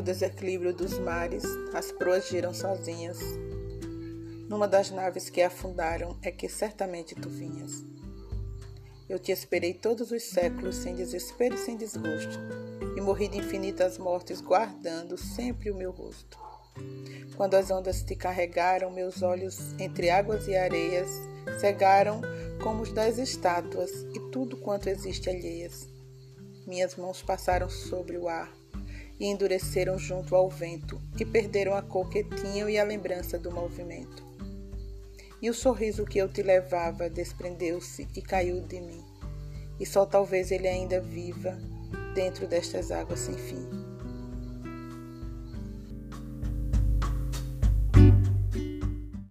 desequilíbrio dos mares, as proas giram sozinhas. Numa das naves que afundaram é que certamente tu vinhas. Eu te esperei todos os séculos sem desespero e sem desgosto, e morri de infinitas mortes guardando sempre o meu rosto. Quando as ondas te carregaram, meus olhos entre águas e areias cegaram como os das estátuas e tudo quanto existe alheias. Minhas mãos passaram sobre o ar e endureceram junto ao vento e perderam a cor que tinham e a lembrança do movimento. E o sorriso que eu te levava desprendeu-se e caiu de mim. E só talvez ele ainda viva dentro destas águas sem fim.